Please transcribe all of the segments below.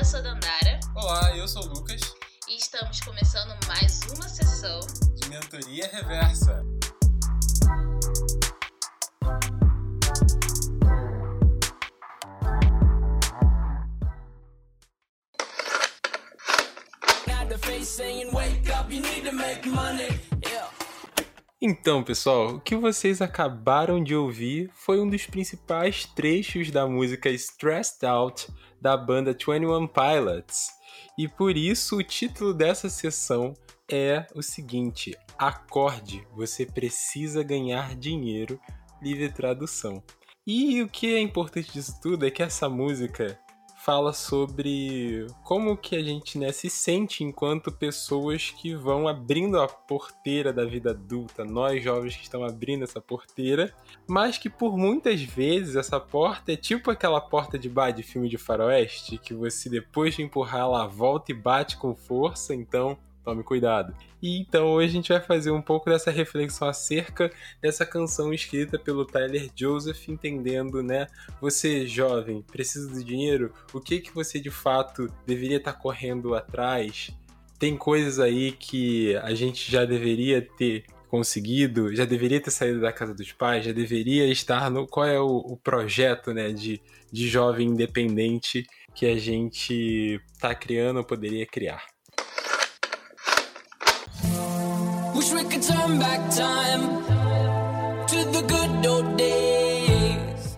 eu sou Dandara. Olá, eu sou o Lucas. E estamos começando mais uma sessão de Mentoria Reversa. Então, pessoal, o que vocês acabaram de ouvir foi um dos principais trechos da música Stressed Out da banda 21 Pilots. E por isso o título dessa sessão é o seguinte: Acorde, você precisa ganhar dinheiro, livre tradução. E o que é importante disso tudo é que essa música fala sobre como que a gente né, se sente enquanto pessoas que vão abrindo a porteira da vida adulta, nós jovens que estão abrindo essa porteira, mas que por muitas vezes essa porta é tipo aquela porta de bar de filme de faroeste, que você depois de empurrar ela volta e bate com força, então tome cuidado. E então hoje a gente vai fazer um pouco dessa reflexão acerca dessa canção escrita pelo Tyler Joseph, entendendo, né? Você jovem, precisa de dinheiro? O que que você de fato deveria estar correndo atrás? Tem coisas aí que a gente já deveria ter conseguido, já deveria ter saído da casa dos pais, já deveria estar no qual é o, o projeto, né, de, de jovem independente que a gente está criando ou poderia criar. Wish we could turn back time to the good old days.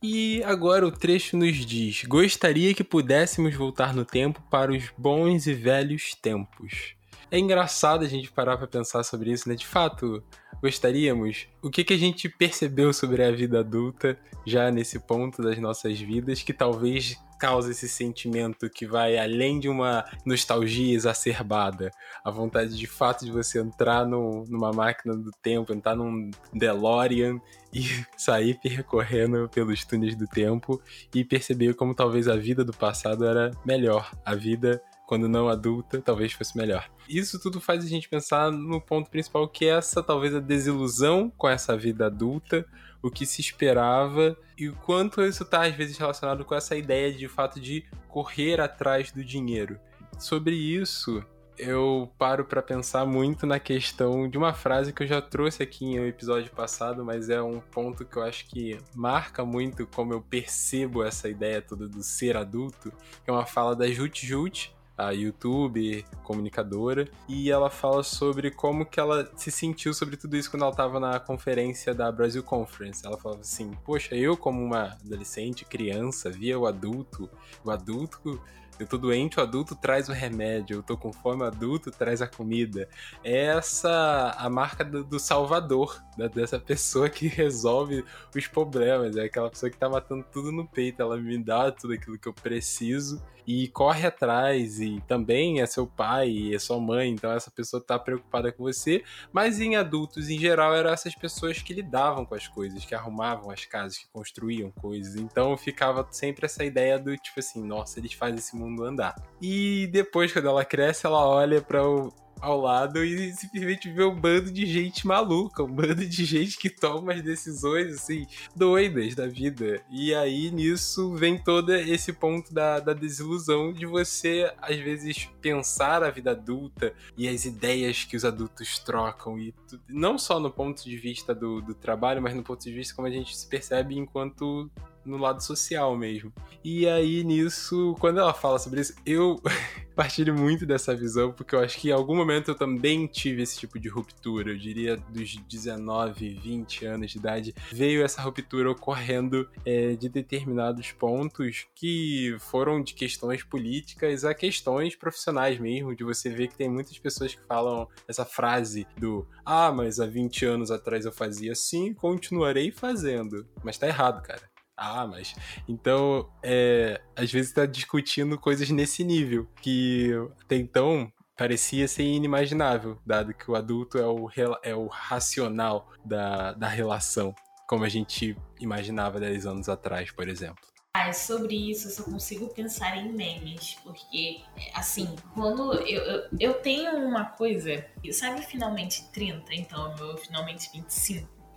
E agora o trecho nos diz: Gostaria que pudéssemos voltar no tempo para os bons e velhos tempos. É engraçado a gente parar para pensar sobre isso, né? De fato, gostaríamos? O que, que a gente percebeu sobre a vida adulta já nesse ponto das nossas vidas que talvez causa esse sentimento que vai além de uma nostalgia exacerbada? A vontade de fato de você entrar no, numa máquina do tempo, entrar num DeLorean e sair percorrendo pelos túneis do tempo e perceber como talvez a vida do passado era melhor. A vida quando não adulta, talvez fosse melhor. Isso tudo faz a gente pensar no ponto principal, que é essa talvez a desilusão com essa vida adulta, o que se esperava e o quanto isso está às vezes relacionado com essa ideia de fato de correr atrás do dinheiro. Sobre isso, eu paro para pensar muito na questão de uma frase que eu já trouxe aqui em um episódio passado, mas é um ponto que eu acho que marca muito como eu percebo essa ideia toda do ser adulto, que é uma fala da Jut Jut, a YouTube, comunicadora, e ela fala sobre como que ela se sentiu sobre tudo isso quando ela estava na conferência da Brasil Conference. Ela falava assim: "Poxa, eu como uma adolescente, criança, via o adulto, o adulto eu tô doente, o adulto traz o remédio. Eu tô com fome, o adulto traz a comida. É essa a marca do, do salvador, da, dessa pessoa que resolve os problemas. É aquela pessoa que tá matando tudo no peito. Ela me dá tudo aquilo que eu preciso e corre atrás. E também é seu pai, é sua mãe. Então essa pessoa tá preocupada com você. Mas em adultos, em geral, eram essas pessoas que lidavam com as coisas, que arrumavam as casas, que construíam coisas. Então ficava sempre essa ideia do tipo assim: nossa, eles fazem esse mundo mundo andar. E depois, quando ela cresce, ela olha para o ao lado e simplesmente vê um bando de gente maluca, um bando de gente que toma as decisões, assim, doidas da vida. E aí nisso vem todo esse ponto da, da desilusão de você, às vezes, pensar a vida adulta e as ideias que os adultos trocam, e não só no ponto de vista do, do trabalho, mas no ponto de vista como a gente se percebe enquanto no lado social mesmo. E aí nisso, quando ela fala sobre isso, eu partilho muito dessa visão, porque eu acho que em algum momento eu também tive esse tipo de ruptura. Eu diria dos 19, 20 anos de idade, veio essa ruptura ocorrendo é, de determinados pontos que foram de questões políticas a questões profissionais mesmo, de você ver que tem muitas pessoas que falam essa frase do ah, mas há 20 anos atrás eu fazia assim, continuarei fazendo. Mas tá errado, cara. Ah, mas. Então, é, às vezes está discutindo coisas nesse nível, que até então parecia ser inimaginável, dado que o adulto é o, é o racional da, da relação, como a gente imaginava 10 anos atrás, por exemplo. Ah, sobre isso eu só consigo pensar em memes, porque, assim, quando eu, eu, eu tenho uma coisa, sabe, finalmente 30, então, eu finalmente 25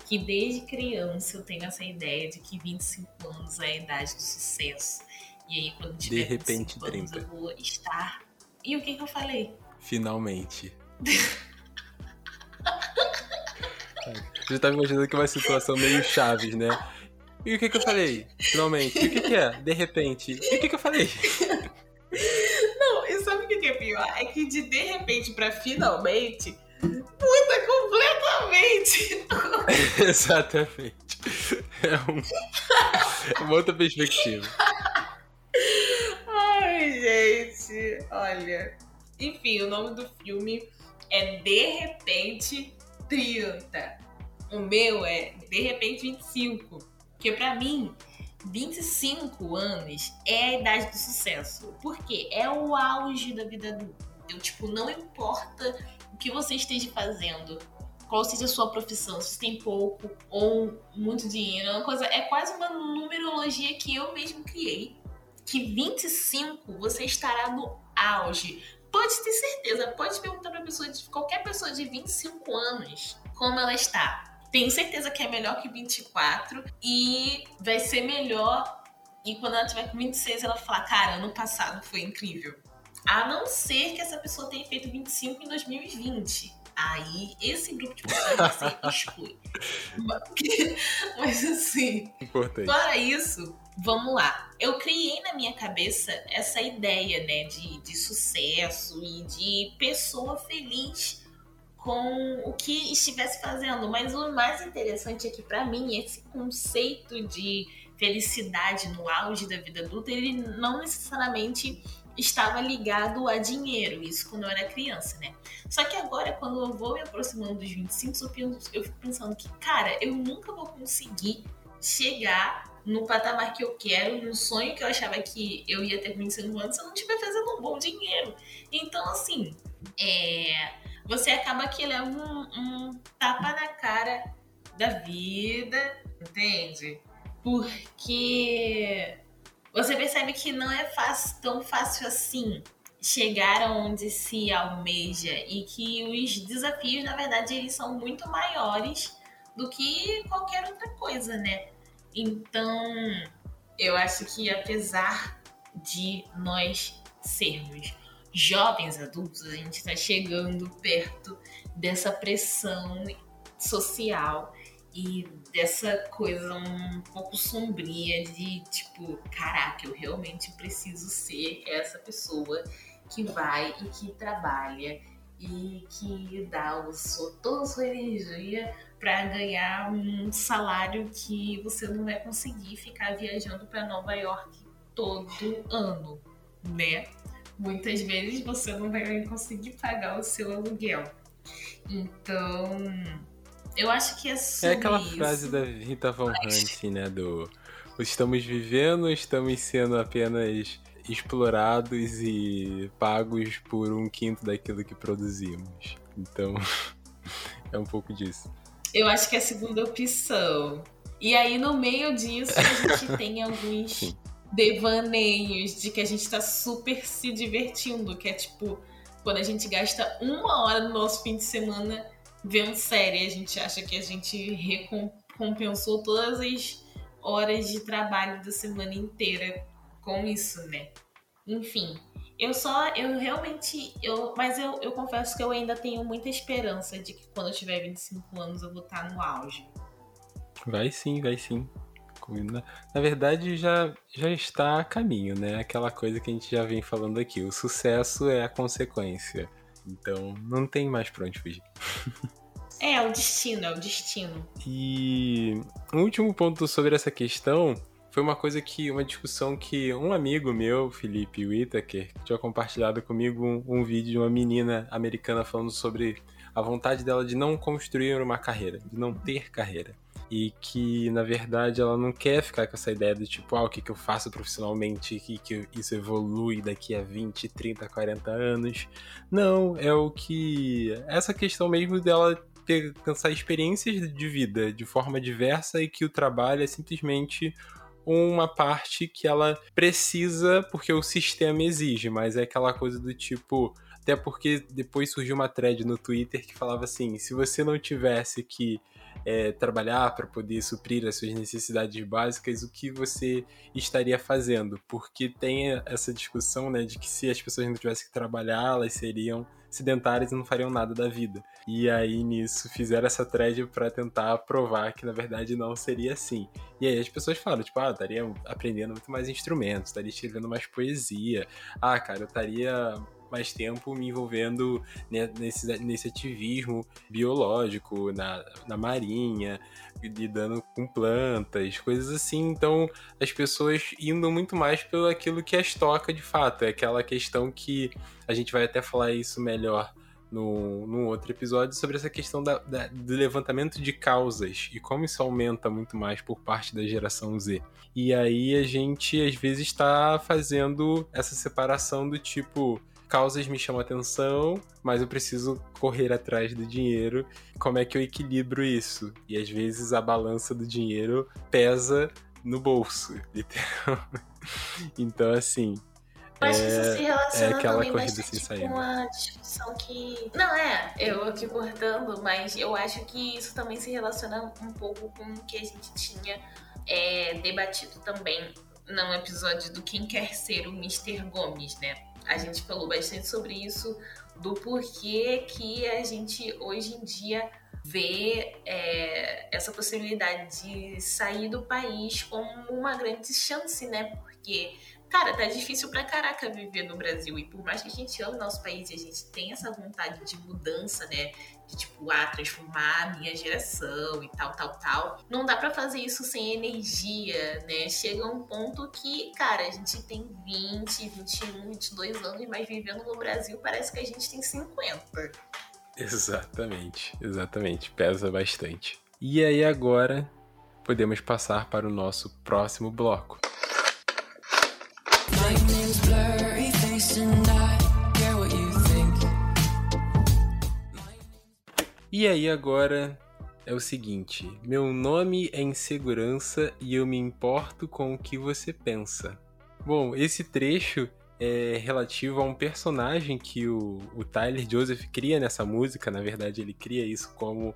que desde criança eu tenho essa ideia de que 25 anos é a idade do sucesso. E aí, quando tiver de repente, 30. anos, eu vou estar. E o que, que eu falei? Finalmente. Já tava imaginando que é uma situação meio chaves, né? E o que que eu falei? Finalmente. E o que que é? De repente. E o que que eu falei? Não, e sabe o que é pior? É que de de repente pra finalmente completamente. Exatamente. É, um, é uma outra perspectiva. Ai, gente, olha. Enfim, o nome do filme é De Repente 30. O meu é De Repente 25. Porque para mim, 25 anos é a idade do sucesso. Porque é o auge da vida adulta. Eu, tipo, não importa o que você esteja fazendo, qual seja a sua profissão, se tem pouco ou muito dinheiro, é uma coisa, é quase uma numerologia que eu mesmo criei. Que 25 você estará no auge. Pode ter certeza, pode perguntar para pessoa de qualquer pessoa de 25 anos como ela está. Tenho certeza que é melhor que 24 e vai ser melhor. E quando ela tiver com 26, ela falar: Cara, ano passado foi incrível. A não ser que essa pessoa tenha feito 25 em 2020. Aí esse grupo de pessoas você exclui. Mas assim, Importante. fora isso, vamos lá. Eu criei na minha cabeça essa ideia, né, de, de sucesso e de pessoa feliz com o que estivesse fazendo. Mas o mais interessante é que, para mim, esse conceito de felicidade no auge da vida adulta, ele não necessariamente estava ligado a dinheiro, isso quando eu era criança, né? Só que agora, quando eu vou me aproximando dos 25, eu fico pensando que, cara, eu nunca vou conseguir chegar no patamar que eu quero, no sonho que eu achava que eu ia ter com 25 anos se eu não estiver fazendo um bom dinheiro. Então, assim, é, você acaba que leva um, um tapa na cara da vida, entende? Porque você percebe que não é fácil, tão fácil assim chegar aonde se almeja e que os desafios, na verdade, eles são muito maiores do que qualquer outra coisa, né? Então, eu acho que apesar de nós sermos jovens adultos, a gente está chegando perto dessa pressão social e dessa coisa um pouco sombria de tipo, caraca, eu realmente preciso ser essa pessoa que vai e que trabalha e que dá o seu, toda a sua energia para ganhar um salário que você não vai conseguir ficar viajando para Nova York todo ano, né? muitas vezes você não vai conseguir pagar o seu aluguel. Então, eu acho que é É aquela isso. frase da Rita Von Hunt, né? Do estamos vivendo, estamos sendo apenas explorados e pagos por um quinto daquilo que produzimos. Então, é um pouco disso. Eu acho que é a segunda opção. E aí, no meio disso, a gente tem alguns Sim devaneios de que a gente tá super se divertindo, que é tipo, quando a gente gasta uma hora no nosso fim de semana vendo série, a gente acha que a gente recompensou todas as horas de trabalho da semana inteira com isso, né? Enfim, eu só, eu realmente, eu, mas eu, eu confesso que eu ainda tenho muita esperança de que quando eu tiver 25 anos eu vou estar no auge. Vai sim, vai sim. Na, na verdade, já, já está a caminho, né? Aquela coisa que a gente já vem falando aqui. O sucesso é a consequência. Então, não tem mais pra onde fugir. É, é o destino, é o destino. E um último ponto sobre essa questão foi uma coisa que, uma discussão que um amigo meu, Felipe Whittaker, tinha compartilhado comigo um, um vídeo de uma menina americana falando sobre a vontade dela de não construir uma carreira, de não ter carreira e que na verdade ela não quer ficar com essa ideia do tipo, ah, o que, que eu faço profissionalmente e que isso evolui daqui a 20, 30, 40 anos. Não, é o que. Essa questão mesmo dela alcançar experiências de vida de forma diversa e que o trabalho é simplesmente uma parte que ela precisa porque o sistema exige, mas é aquela coisa do tipo Até porque depois surgiu uma thread no Twitter que falava assim: se você não tivesse que é, trabalhar para poder suprir as suas necessidades básicas, o que você estaria fazendo? Porque tem essa discussão né, de que se as pessoas não tivessem que trabalhar, elas seriam sedentárias e não fariam nada da vida. E aí nisso fizeram essa thread para tentar provar que na verdade não seria assim. E aí as pessoas falam, tipo, ah, eu estaria aprendendo muito mais instrumentos, estaria escrevendo mais poesia. Ah, cara, eu estaria mais tempo me envolvendo nesse, nesse ativismo biológico, na, na marinha, lidando com plantas, coisas assim. Então, as pessoas indo muito mais pelo aquilo que as toca de fato. É aquela questão que a gente vai até falar isso melhor no, num outro episódio sobre essa questão da, da, do levantamento de causas e como isso aumenta muito mais por parte da geração Z. E aí a gente às vezes está fazendo essa separação do tipo causas me chamam atenção, mas eu preciso correr atrás do dinheiro. Como é que eu equilibro isso? E às vezes a balança do dinheiro pesa no bolso, literalmente. Então, assim, eu acho que isso se relaciona é aquela também corrida sem sair. com a discussão que... Não, é, eu aqui cortando, mas eu acho que isso também se relaciona um pouco com o que a gente tinha é, debatido também no episódio do Quem Quer Ser o Mr. Gomes, né? A gente falou bastante sobre isso, do porquê que a gente hoje em dia vê é, essa possibilidade de sair do país como uma grande chance, né? Porque cara, tá difícil pra caraca viver no Brasil. E por mais que a gente ame nosso país e a gente tenha essa vontade de mudança, né? De tipo, ah, transformar a minha geração e tal, tal, tal. Não dá para fazer isso sem energia, né? Chega um ponto que, cara, a gente tem 20, 21, 22 anos, mas vivendo no Brasil parece que a gente tem 50. Exatamente, exatamente. Pesa bastante. E aí agora podemos passar para o nosso próximo bloco. E aí agora é o seguinte: meu nome é insegurança e eu me importo com o que você pensa. Bom, esse trecho é relativo a um personagem que o, o Tyler Joseph cria nessa música. Na verdade, ele cria isso como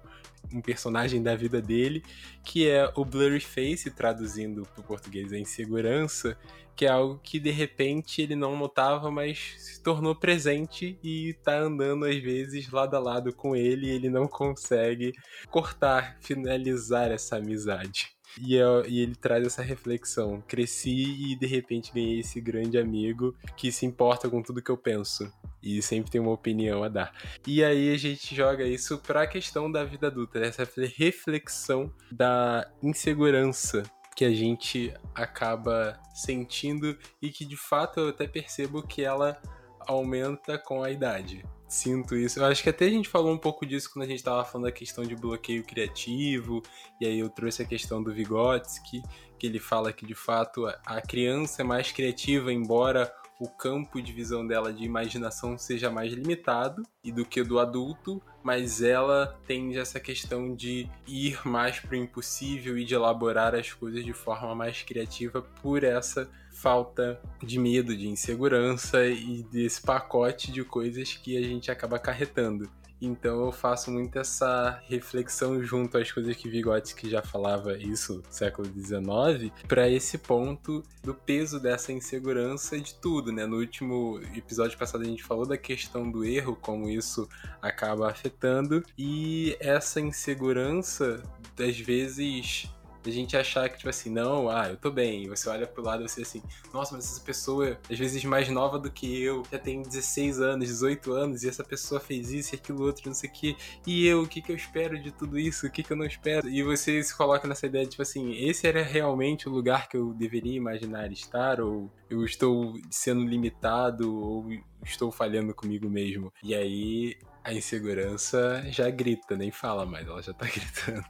um personagem da vida dele, que é o Blurry Face, traduzindo para o português a insegurança, que é algo que de repente ele não notava, mas se tornou presente e tá andando às vezes lado a lado com ele e ele não consegue cortar, finalizar essa amizade. E, eu, e, ele traz essa reflexão. Cresci e de repente ganhei esse grande amigo que se importa com tudo que eu penso. E sempre tem uma opinião a dar. E aí a gente joga isso para a questão da vida adulta, essa reflexão da insegurança que a gente acaba sentindo e que de fato eu até percebo que ela aumenta com a idade sinto isso. Eu acho que até a gente falou um pouco disso quando a gente estava falando da questão de bloqueio criativo, e aí eu trouxe a questão do Vygotsky, que ele fala que de fato a criança é mais criativa, embora o campo de visão dela de imaginação seja mais limitado e do que do adulto, mas ela tem essa questão de ir mais para o impossível e de elaborar as coisas de forma mais criativa por essa falta de medo, de insegurança e desse pacote de coisas que a gente acaba acarretando. Então eu faço muito essa reflexão junto às coisas que Vygotsky já falava isso século XIX, para esse ponto do peso dessa insegurança de tudo, né? No último episódio passado a gente falou da questão do erro, como isso acaba afetando e essa insegurança às vezes a gente achar que, tipo assim, não, ah, eu tô bem. E você olha pro lado e você assim, nossa, mas essa pessoa, às vezes mais nova do que eu, já tem 16 anos, 18 anos, e essa pessoa fez isso e aquilo outro, não sei o que. E eu, o que que eu espero de tudo isso? O que que eu não espero? E você se coloca nessa ideia, tipo assim, esse era realmente o lugar que eu deveria imaginar estar? Ou eu estou sendo limitado? Ou estou falhando comigo mesmo? E aí a insegurança já grita, nem fala mais, ela já tá gritando.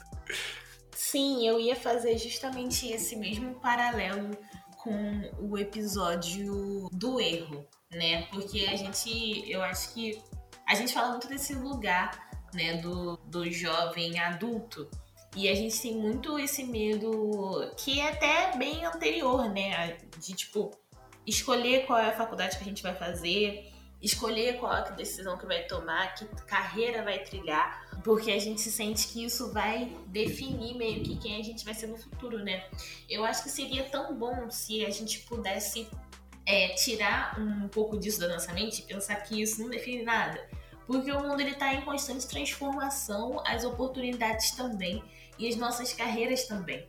Sim, eu ia fazer justamente esse mesmo paralelo com o episódio do erro, né? Porque a gente, eu acho que a gente fala muito desse lugar, né, do, do jovem adulto. E a gente tem muito esse medo que é até bem anterior, né? De tipo, escolher qual é a faculdade que a gente vai fazer, escolher qual é a decisão que vai tomar, que carreira vai trilhar, porque a gente sente que isso vai definir meio que quem a gente vai ser no futuro, né? Eu acho que seria tão bom se a gente pudesse é, tirar um pouco disso da nossa mente e pensar que isso não define nada. Porque o mundo está em constante transformação, as oportunidades também e as nossas carreiras também.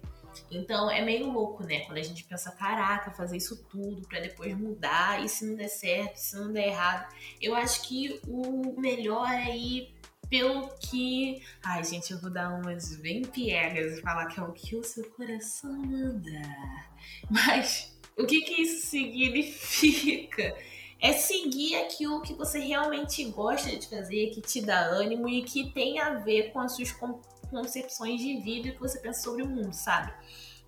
Então é meio louco, né? Quando a gente pensa, caraca, fazer isso tudo para depois mudar, e se não der certo, se não der errado. Eu acho que o melhor é ir pelo que. Ai, gente, eu vou dar umas bem piegas e falar que é o que o seu coração manda. Mas o que, que isso significa? É seguir aquilo que você realmente gosta de fazer, que te dá ânimo e que tem a ver com as suas concepções de vida e que você pensa sobre o mundo, sabe?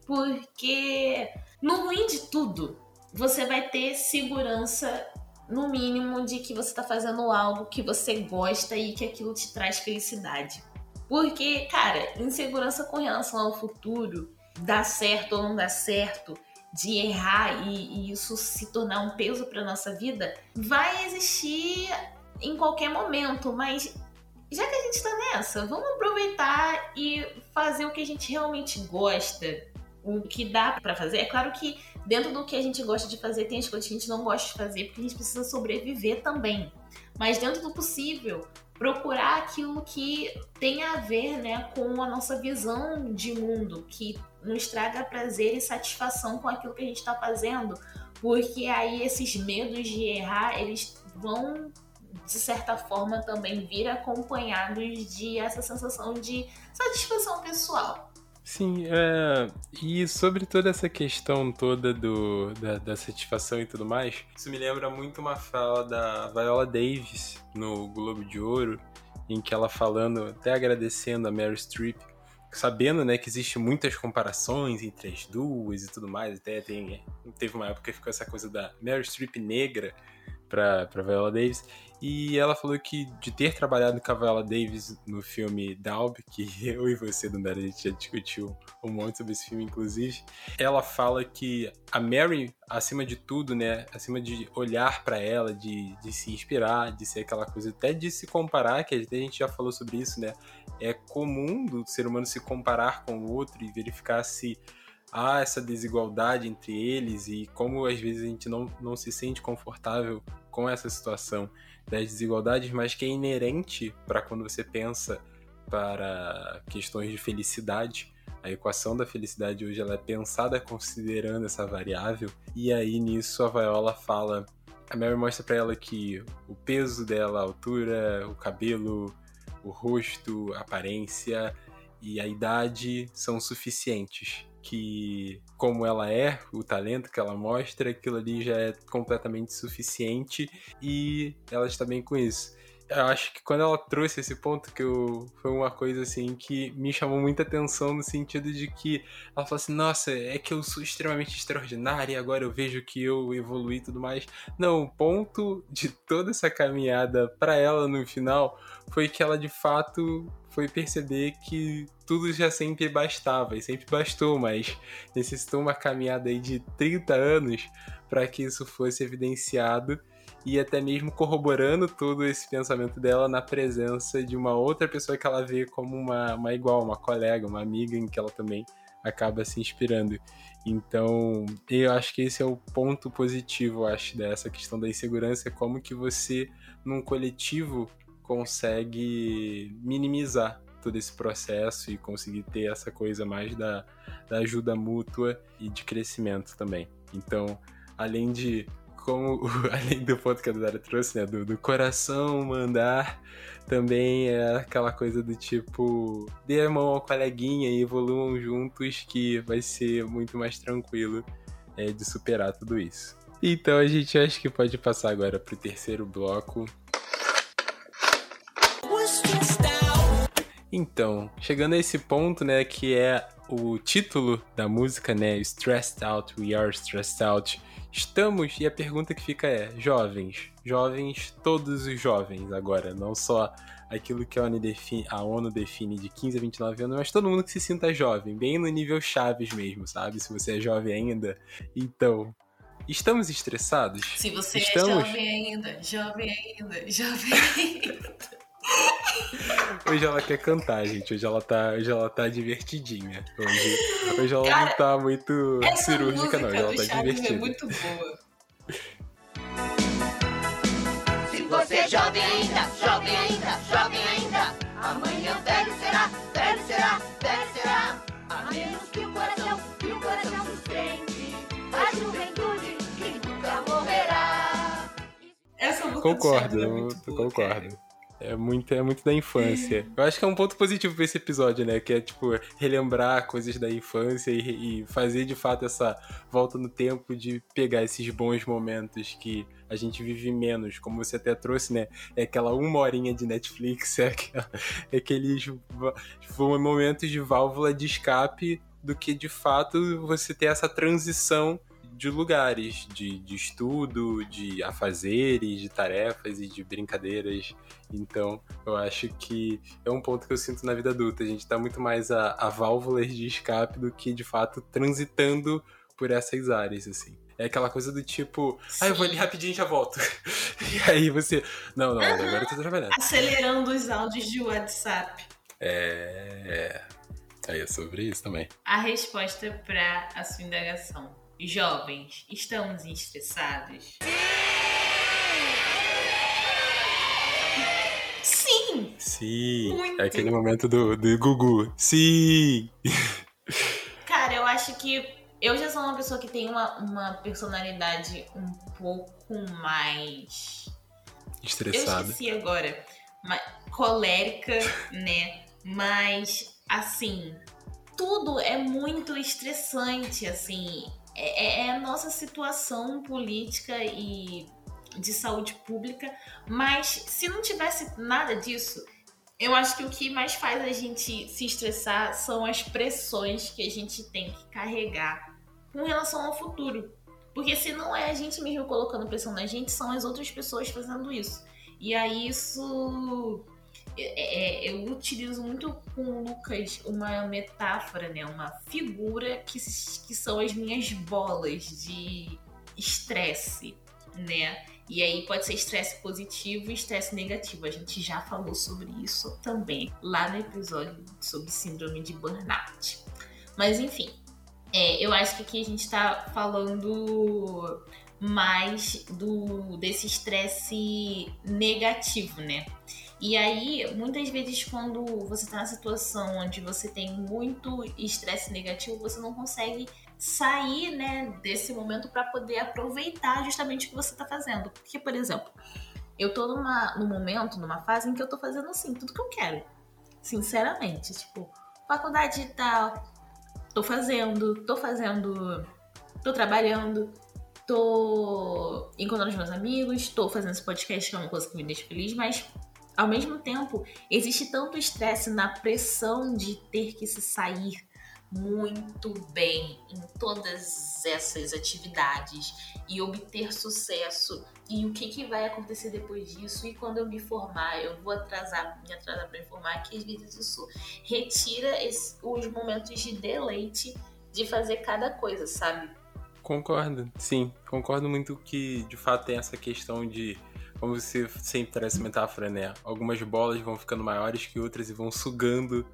Porque no ruim de tudo, você vai ter segurança, no mínimo, de que você está fazendo algo que você gosta e que aquilo te traz felicidade. Porque, cara, insegurança com relação ao futuro, dar certo ou não dar certo, de errar e, e isso se tornar um peso para nossa vida, vai existir em qualquer momento, mas já que a gente está nessa, vamos aproveitar e fazer o que a gente realmente gosta, o que dá para fazer. É claro que dentro do que a gente gosta de fazer, tem as coisas que a gente não gosta de fazer, porque a gente precisa sobreviver também. Mas dentro do possível, procurar aquilo que tem a ver né, com a nossa visão de mundo, que nos traga prazer e satisfação com aquilo que a gente está fazendo, porque aí esses medos de errar, eles vão de certa forma, também vir acompanhados de essa sensação de satisfação pessoal. Sim, é, e sobre toda essa questão toda do, da, da, satisfação e tudo mais, isso me lembra muito uma fala da Viola Davis no Globo de Ouro, em que ela falando, até agradecendo a Mary Streep, sabendo né, que existe muitas comparações entre as duas e tudo mais, até tem, teve uma época que ficou essa coisa da Mary Streep negra para Viola Davis, e ela falou que de ter trabalhado com a Viola Davis no filme Dalb, que eu e você, Dandara, a gente já discutiu um monte sobre esse filme, inclusive, ela fala que a Mary, acima de tudo, né, acima de olhar para ela, de, de se inspirar, de ser aquela coisa, até de se comparar, que a gente já falou sobre isso, né, é comum do ser humano se comparar com o outro e verificar se há essa desigualdade entre eles e como às vezes a gente não, não se sente confortável com essa situação das desigualdades, mas que é inerente para quando você pensa para questões de felicidade. A equação da felicidade hoje ela é pensada considerando essa variável, e aí nisso a Viola fala. A Mary mostra para ela que o peso dela, a altura, o cabelo, o rosto, a aparência e a idade são suficientes que, como ela é, o talento que ela mostra, aquilo ali já é completamente suficiente e ela está bem com isso. Eu acho que quando ela trouxe esse ponto, que eu, foi uma coisa assim que me chamou muita atenção no sentido de que ela falou assim: nossa, é que eu sou extremamente extraordinária agora eu vejo que eu evolui e tudo mais. Não, o ponto de toda essa caminhada para ela no final foi que ela de fato foi perceber que tudo já sempre bastava e sempre bastou, mas necessitou uma caminhada aí de 30 anos para que isso fosse evidenciado e até mesmo corroborando todo esse pensamento dela na presença de uma outra pessoa que ela vê como uma, uma igual, uma colega, uma amiga em que ela também acaba se inspirando. Então, eu acho que esse é o ponto positivo, acho, dessa questão da insegurança, como que você, num coletivo, consegue minimizar todo esse processo e conseguir ter essa coisa mais da, da ajuda mútua e de crescimento também. Então, além de como além do ponto que a Dara trouxe, né, do, do, coração mandar, também é aquela coisa do tipo, dê a mão ao coleguinha e evoluam juntos que vai ser muito mais tranquilo é, de superar tudo isso. Então a gente acho que pode passar agora pro terceiro bloco, Então, chegando a esse ponto, né, que é o título da música, né, Stressed Out, We Are Stressed Out. Estamos, e a pergunta que fica é, jovens, jovens, todos os jovens agora, não só aquilo que a ONU, define, a ONU define de 15 a 29 anos, mas todo mundo que se sinta jovem, bem no nível Chaves mesmo, sabe? Se você é jovem ainda. Então, Estamos estressados? Se você Estamos... é jovem ainda, jovem ainda, jovem ainda. Hoje ela quer cantar, gente. Hoje ela tá, hoje ela tá divertidinha. Hoje, hoje ela Cara, não tá muito Essa cirúrgica, não. música Hoje ela do tá Chaves divertida. é muito boa. Se você é jovem ainda, jovem ainda, jovem ainda, amanhã velho será, velho será, velho será. A menos que o coração, que o coração sustente a juventude que nunca morrerá. Essa música do Concordo, Chaves é muito boa, concordo. cara. É muito, é muito da infância. Eu acho que é um ponto positivo pra esse episódio, né? Que é, tipo, relembrar coisas da infância e, e fazer, de fato, essa volta no tempo de pegar esses bons momentos que a gente vive menos. Como você até trouxe, né? É aquela uma horinha de Netflix, é, aquela, é aqueles momentos de válvula de escape do que, de fato, você ter essa transição de lugares, de, de estudo, de afazeres, de tarefas e de brincadeiras. Então, eu acho que é um ponto que eu sinto na vida adulta. A gente tá muito mais a, a válvulas de escape do que, de fato, transitando por essas áreas, assim. É aquela coisa do tipo, ah, eu vou ali rapidinho e já volto. e aí você, não, não, agora eu tô trabalhando. Acelerando os áudios de WhatsApp. É. Aí é sobre isso também. A resposta para a sua indagação. Jovens, estamos estressados? Sim! Sim. Muito. É aquele momento do, do Gugu. Sim! Cara, eu acho que eu já sou uma pessoa que tem uma, uma personalidade um pouco mais. Eu Estressado. esqueci agora. ma- colérica, né? Mas, assim, tudo é muito estressante, assim. É, é a nossa situação política e de saúde pública. Mas se não tivesse nada disso, eu acho que o que mais faz a gente se estressar são as pressões que a gente tem que carregar com relação ao futuro. Porque se não é a gente mesmo colocando pressão na gente, são as outras pessoas fazendo isso. E aí isso. É- é- eu utilizo muito com o Lucas uma metáfora, né? Uma figura que, que são as minhas bolas de estresse, né? E aí pode ser estresse positivo e estresse negativo. A gente já falou sobre isso também lá no episódio sobre síndrome de burnout. Mas enfim, é, eu acho que aqui a gente tá falando mais do desse estresse negativo, né? E aí, muitas vezes, quando você tá na situação onde você tem muito estresse negativo, você não consegue sair, né, desse momento para poder aproveitar justamente o que você tá fazendo. Porque, por exemplo, eu tô numa, num momento, numa fase em que eu tô fazendo assim, tudo que eu quero. Sinceramente, tipo, faculdade tal, tô fazendo, tô fazendo, tô trabalhando, tô encontrando os meus amigos, tô fazendo esse podcast que é uma coisa que me deixa feliz, mas ao mesmo tempo existe tanto estresse na pressão de ter que se sair muito bem em todas essas atividades e obter sucesso e o que, que vai acontecer depois disso e quando eu me formar eu vou atrasar me atrasar para me formar que às vezes isso retira esse- os momentos de deleite de fazer cada coisa sabe Concordo, sim. Concordo muito que, de fato, tem essa questão de. Como você sempre traz essa metáfora, né? Algumas bolas vão ficando maiores que outras e vão sugando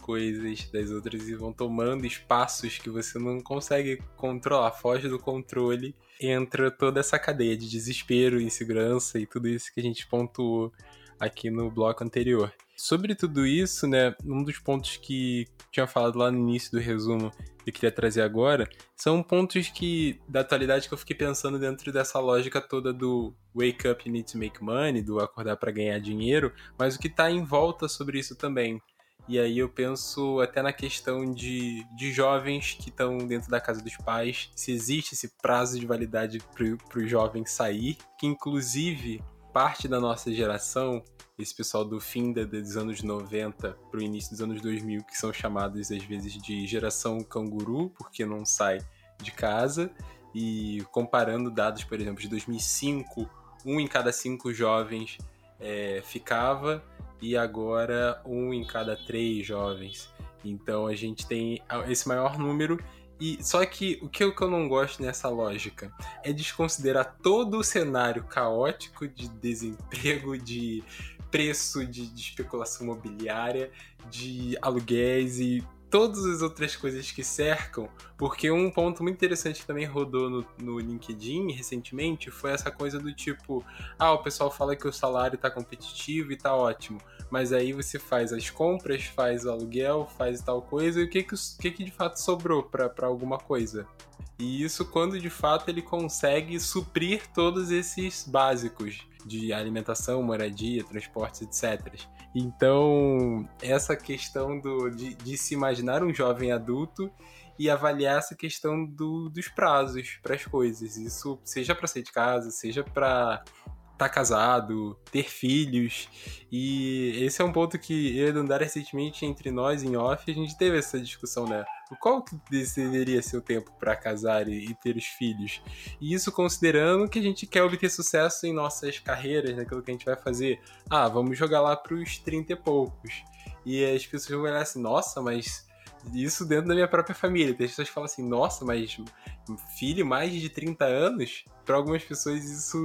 coisas das outras e vão tomando espaços que você não consegue controlar, foge do controle. Entra toda essa cadeia de desespero, insegurança e tudo isso que a gente pontuou aqui no bloco anterior. Sobre tudo isso, né, um dos pontos que tinha falado lá no início do resumo eu queria trazer agora são pontos que da atualidade que eu fiquei pensando dentro dessa lógica toda do wake up you need to make money, do acordar para ganhar dinheiro, mas o que está em volta sobre isso também. E aí eu penso até na questão de, de jovens que estão dentro da casa dos pais, se existe esse prazo de validade para o jovem sair, que inclusive parte da nossa geração, esse pessoal do fim da- dos anos 90 para o início dos anos 2000, que são chamados às vezes de geração canguru, porque não sai de casa, e comparando dados, por exemplo, de 2005, um em cada cinco jovens é, ficava, e agora um em cada três jovens. Então a gente tem esse maior número E só que o que eu, que eu não gosto nessa lógica é desconsiderar todo o cenário caótico de desemprego, de preço de, de especulação imobiliária, de aluguéis e todas as outras coisas que cercam, porque um ponto muito interessante que também rodou no, no LinkedIn recentemente foi essa coisa do tipo: ah, o pessoal fala que o salário tá competitivo e tá ótimo, mas aí você faz as compras, faz o aluguel, faz tal coisa, e o que que, que, que de fato sobrou para alguma coisa? E isso quando de fato ele consegue suprir todos esses básicos de alimentação, moradia, transportes, etc. Então, essa questão do, de, de se imaginar um jovem adulto e avaliar essa questão do, dos prazos para as coisas. Isso seja para sair de casa, seja para tá casado, ter filhos. E esse é um ponto que eu e Dandara recentemente entre nós em off, a gente teve essa discussão, né? Qual que deveria ser o tempo para casar e, e, ter os filhos? E isso considerando que a gente quer obter sucesso em nossas carreiras, naquilo que a gente vai fazer. Ah, vamos jogar lá para os 30 e poucos. E as pessoas vão olhar assim, nossa, mas isso dentro da minha própria família. Tem pessoas que falam assim, nossa, mas filho mais de 30 anos? Para algumas pessoas isso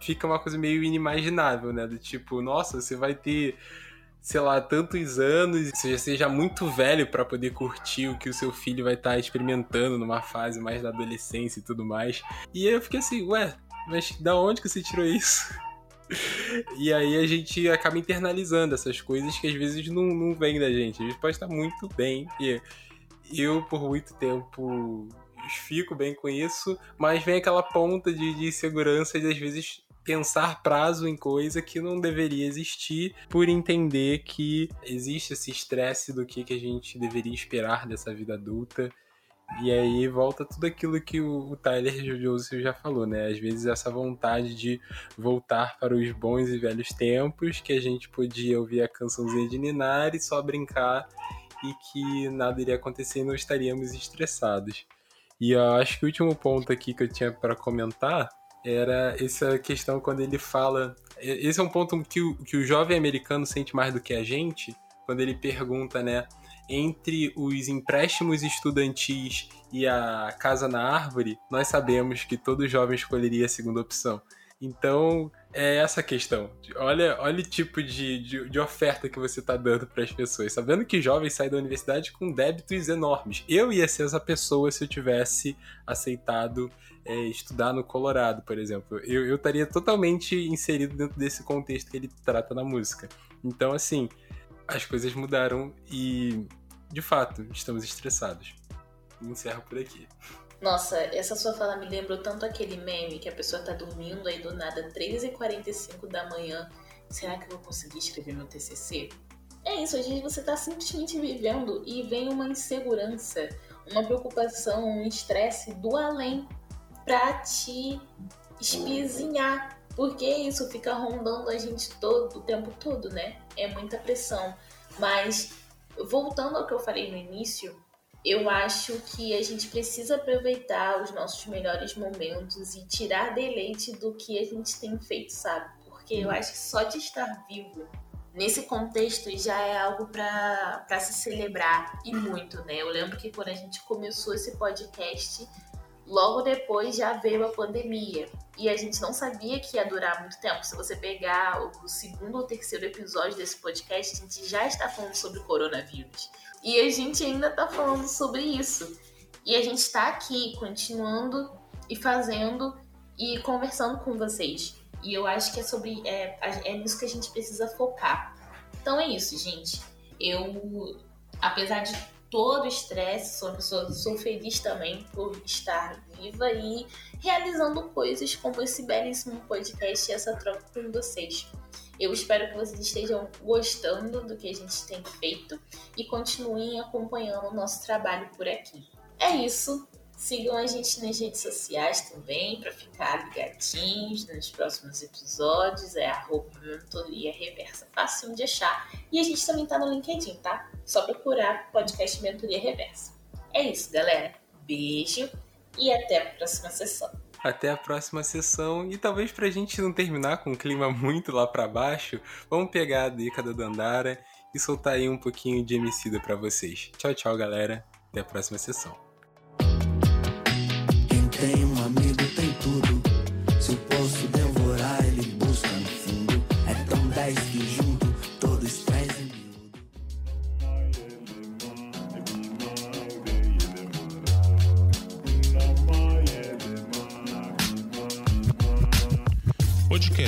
fica uma coisa meio inimaginável, né? Do tipo, nossa, você vai ter, sei lá, tantos anos, você já seja muito velho para poder curtir o que o seu filho vai estar tá experimentando numa fase mais da adolescência e tudo mais. E eu fiquei assim, ué, mas da onde que você tirou isso? e aí a gente acaba internalizando essas coisas que às vezes não, não da gente. A gente pode estar muito bem. E eu, por muito tempo, fico bem com isso, mas vem aquela ponta de, de insegurança e às vezes pensar prazo em coisa que não deveria existir por entender que existe esse estresse do que, que a gente deveria esperar dessa vida adulta. E aí volta tudo aquilo que o, Tyler Joseph já falou, né? Às vezes essa vontade de voltar para os bons e velhos tempos, que a gente podia ouvir a cançãozinha de Ninar e só brincar e que nada iria acontecer e não estaríamos estressados. E eu acho que o último ponto aqui que eu tinha para comentar era essa questão quando ele fala. Esse é um ponto que o, que o jovem americano sente mais do que a gente, quando ele pergunta, né? Entre os empréstimos estudantis e a casa na árvore, nós sabemos que todo jovem escolheria a segunda opção. Então, é essa questão. Olha, olha o tipo de, de, de oferta que você está dando para as pessoas. Sabendo que jovens saem da universidade com débitos enormes. Eu ia ser essa pessoa se eu tivesse aceitado é, estudar no Colorado, por exemplo. Eu, eu estaria totalmente inserido dentro desse contexto que ele trata na música. Então, assim, as coisas mudaram e, de fato, estamos estressados. Encerro por aqui. Nossa, essa sua fala me lembrou tanto aquele meme que a pessoa tá dormindo aí do nada, 3h45 da manhã. Será que eu vou conseguir escrever meu TCC? É isso, às vezes você tá simplesmente vivendo e vem uma insegurança, uma preocupação, um estresse do além pra te espizinhar. Porque isso fica rondando a gente todo o tempo todo, né? É muita pressão. Mas voltando ao que eu falei no início, eu acho que a gente precisa aproveitar os nossos melhores momentos e tirar deleite do que a gente tem feito, sabe? Porque eu acho que só de estar vivo nesse contexto já é algo para se celebrar e muito, né? Eu lembro que quando a gente começou esse podcast, logo depois já veio a pandemia e a gente não sabia que ia durar muito tempo. Se você pegar o segundo ou terceiro episódio desse podcast, a gente já está falando sobre coronavírus. E a gente ainda tá falando sobre isso. E a gente tá aqui continuando e fazendo e conversando com vocês. E eu acho que é sobre. É, é nisso que a gente precisa focar. Então é isso, gente. Eu, apesar de todo o estresse, sou pessoa, sou feliz também por estar viva e realizando coisas como esse belíssimo podcast e essa troca com vocês. Eu espero que vocês estejam gostando do que a gente tem feito e continuem acompanhando o nosso trabalho por aqui. É isso. Sigam a gente nas redes sociais também para ficar ligadinhos nos próximos episódios. É mentoria reversa, fácil de achar. E a gente também tá no LinkedIn, tá? Só procurar podcast Mentoria Reversa. É isso, galera. Beijo e até a próxima sessão até a próxima sessão. E talvez pra gente não terminar com um clima muito lá para baixo, vamos pegar a dica da Dandara e soltar aí um pouquinho de Emicida para vocês. Tchau, tchau, galera. Até a próxima sessão.